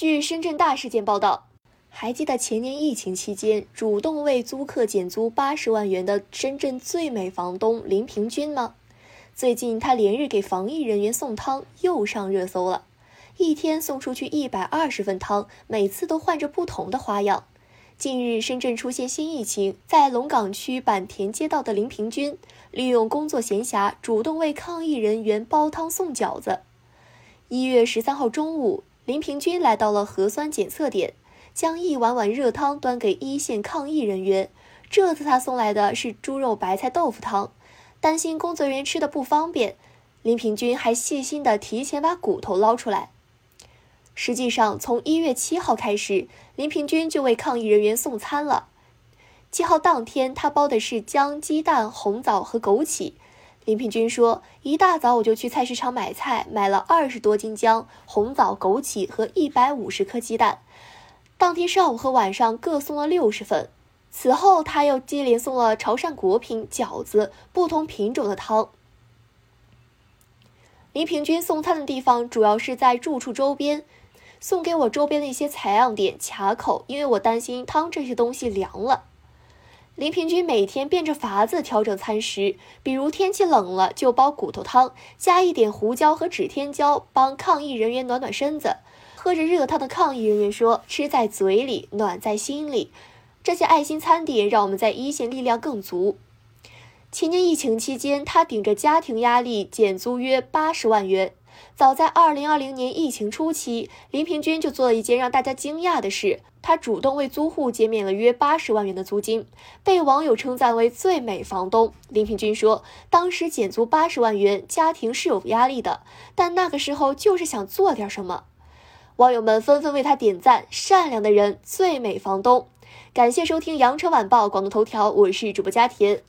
据深圳大事件报道，还记得前年疫情期间主动为租客减租八十万元的深圳最美房东林平君吗？最近他连日给防疫人员送汤，又上热搜了。一天送出去一百二十份汤，每次都换着不同的花样。近日，深圳出现新疫情，在龙岗区坂田街道的林平君利用工作闲暇，主动为抗疫人员煲汤送饺子。一月十三号中午。林平均来到了核酸检测点，将一碗碗热汤端给一线抗疫人员。这次他送来的是猪肉白菜豆腐汤，担心工作人员吃的不方便，林平均还细心的提前把骨头捞出来。实际上，从一月七号开始，林平均就为抗疫人员送餐了。七号当天，他包的是姜、鸡蛋、红枣和枸杞。林平君说：“一大早我就去菜市场买菜，买了二十多斤姜、红枣、枸杞和一百五十颗鸡蛋。当天上午和晚上各送了六十份。此后，他又接连送了潮汕果品、饺子、不同品种的汤。”林平君送餐的地方主要是在住处周边，送给我周边的一些采样点卡口，因为我担心汤这些东西凉了。林平均每天变着法子调整餐食，比如天气冷了就煲骨头汤，加一点胡椒和指天椒，帮抗疫人员暖暖身子。喝着热汤的抗疫人员说：“吃在嘴里，暖在心里。”这些爱心餐点让我们在一线力量更足。前年疫情期间，他顶着家庭压力减租约八十万元。早在二零二零年疫情初期，林平均就做了一件让大家惊讶的事。他主动为租户减免了约八十万元的租金，被网友称赞为“最美房东”。林平均说：“当时减租八十万元，家庭是有压力的，但那个时候就是想做点什么。”网友们纷纷为他点赞：“善良的人，最美房东。”感谢收听羊城晚报广东头条，我是主播佳田。